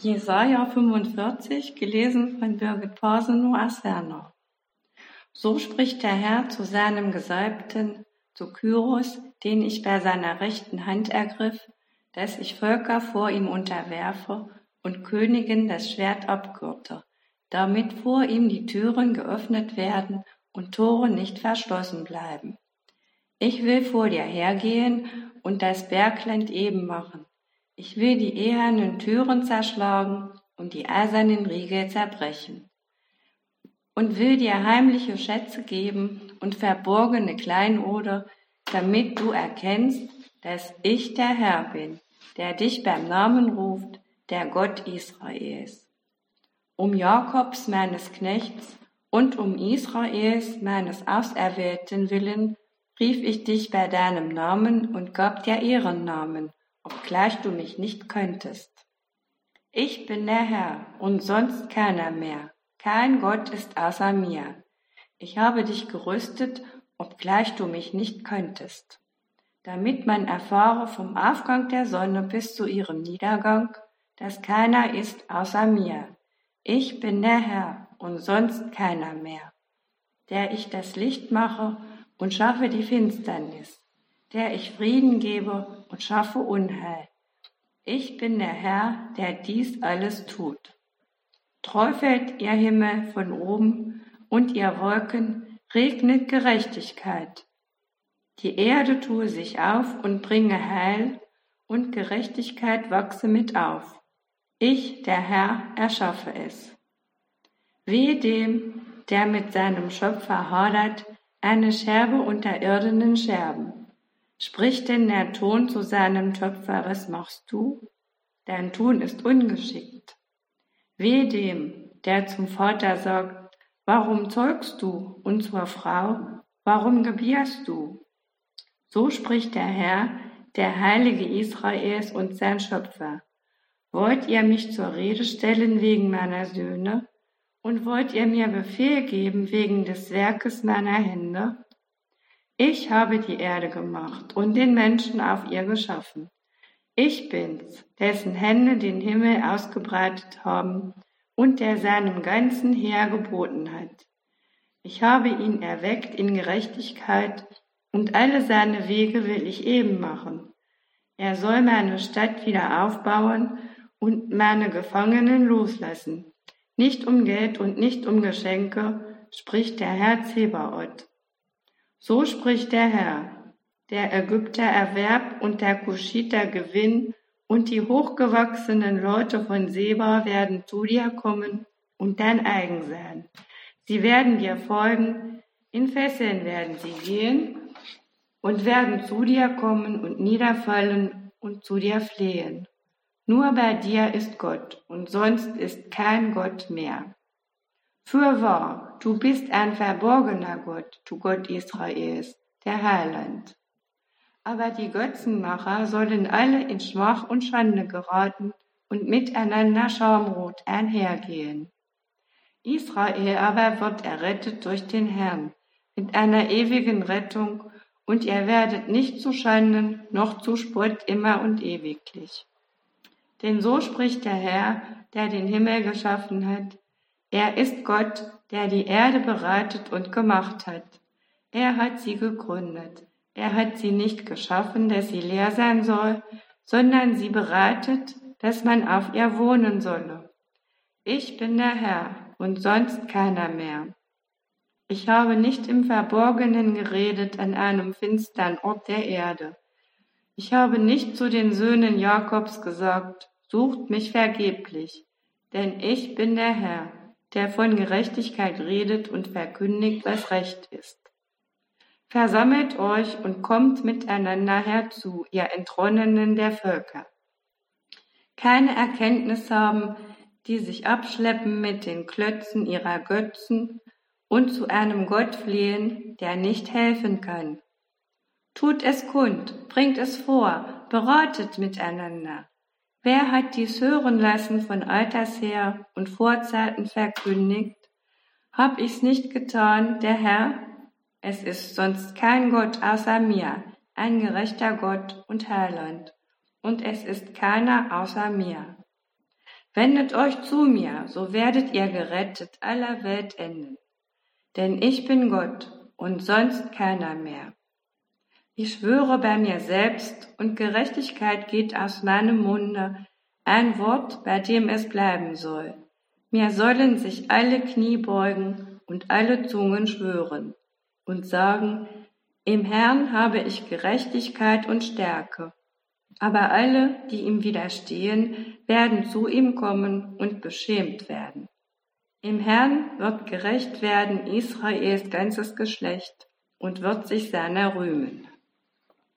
Jesaja 45, gelesen von Birgit Parsenow aus Werner. So spricht der Herr zu seinem Gesalbten, zu Kyros, den ich bei seiner rechten Hand ergriff, dass ich Völker vor ihm unterwerfe und Königen das Schwert abgürte, damit vor ihm die Türen geöffnet werden und Tore nicht verschlossen bleiben. Ich will vor dir hergehen und das Bergland eben machen ich will die ehernen Türen zerschlagen und die eisernen Riegel zerbrechen. Und will dir heimliche Schätze geben und verborgene Kleinode, damit du erkennst, dass ich der Herr bin, der dich beim Namen ruft, der Gott Israels. Um Jakobs meines Knechts und um Israels meines Auserwählten willen rief ich dich bei deinem Namen und gab dir Ehrennamen obgleich du mich nicht könntest. Ich bin der Herr und sonst keiner mehr. Kein Gott ist außer mir. Ich habe dich gerüstet, obgleich du mich nicht könntest. Damit man erfahre vom Aufgang der Sonne bis zu ihrem Niedergang, dass keiner ist außer mir. Ich bin der Herr und sonst keiner mehr, der ich das Licht mache und schaffe die Finsternis der ich Frieden gebe und schaffe Unheil. Ich bin der Herr, der dies alles tut. Träufelt ihr Himmel von oben und ihr Wolken, regnet Gerechtigkeit. Die Erde tue sich auf und bringe Heil, und Gerechtigkeit wachse mit auf. Ich, der Herr, erschaffe es. Wehe dem, der mit seinem Schöpfer hadert, eine Scherbe unter irdenen Scherben. Spricht denn der Ton zu seinem Töpfer, was machst du? Dein Tun ist ungeschickt. Weh dem, der zum Vater sagt, warum zeugst du? Und zur Frau, warum gebierst du? So spricht der Herr, der Heilige Israels und sein Schöpfer. Wollt ihr mich zur Rede stellen wegen meiner Söhne? Und wollt ihr mir Befehl geben wegen des Werkes meiner Hände? Ich habe die Erde gemacht und den Menschen auf ihr geschaffen. Ich bin's, dessen Hände den Himmel ausgebreitet haben und der seinem ganzen Heer geboten hat. Ich habe ihn erweckt in Gerechtigkeit und alle seine Wege will ich eben machen. Er soll meine Stadt wieder aufbauen und meine Gefangenen loslassen. Nicht um Geld und nicht um Geschenke, spricht der Herr Zebaoth. So spricht der Herr, der Ägypter Erwerb und der Kuschiter Gewinn und die hochgewachsenen Leute von Seba werden zu dir kommen und dein eigen sein. Sie werden dir folgen, in Fesseln werden sie gehen und werden zu dir kommen und niederfallen und zu dir flehen. Nur bei dir ist Gott und sonst ist kein Gott mehr. Fürwahr, du bist ein verborgener Gott, du Gott Israels, der Heiland. Aber die Götzenmacher sollen alle in Schmach und Schande geraten und miteinander schaumrot einhergehen. Israel aber wird errettet durch den Herrn mit einer ewigen Rettung, und ihr werdet nicht zu Schanden noch zu Spott immer und ewiglich. Denn so spricht der Herr, der den Himmel geschaffen hat, er ist Gott, der die Erde bereitet und gemacht hat. Er hat sie gegründet. Er hat sie nicht geschaffen, dass sie leer sein soll, sondern sie bereitet, dass man auf ihr wohnen solle. Ich bin der Herr und sonst keiner mehr. Ich habe nicht im Verborgenen geredet an einem finstern Ort der Erde. Ich habe nicht zu den Söhnen Jakobs gesagt, sucht mich vergeblich, denn ich bin der Herr der von Gerechtigkeit redet und verkündigt, was Recht ist. Versammelt euch und kommt miteinander herzu, ihr Entronnenen der Völker. Keine Erkenntnis haben, die sich abschleppen mit den Klötzen ihrer Götzen und zu einem Gott flehen, der nicht helfen kann. Tut es kund, bringt es vor, beratet miteinander. Wer hat dies hören lassen von alters her und Vorzeiten verkündigt? Hab ich's nicht getan, der Herr? Es ist sonst kein Gott außer mir, ein gerechter Gott und Heiland, und es ist keiner außer mir. Wendet euch zu mir, so werdet ihr gerettet aller Welt enden. Denn ich bin Gott und sonst keiner mehr. Ich schwöre bei mir selbst und Gerechtigkeit geht aus meinem Munde, ein Wort, bei dem es bleiben soll. Mir sollen sich alle Knie beugen und alle Zungen schwören und sagen, im Herrn habe ich Gerechtigkeit und Stärke. Aber alle, die ihm widerstehen, werden zu ihm kommen und beschämt werden. Im Herrn wird gerecht werden Israels ganzes Geschlecht und wird sich seiner rühmen.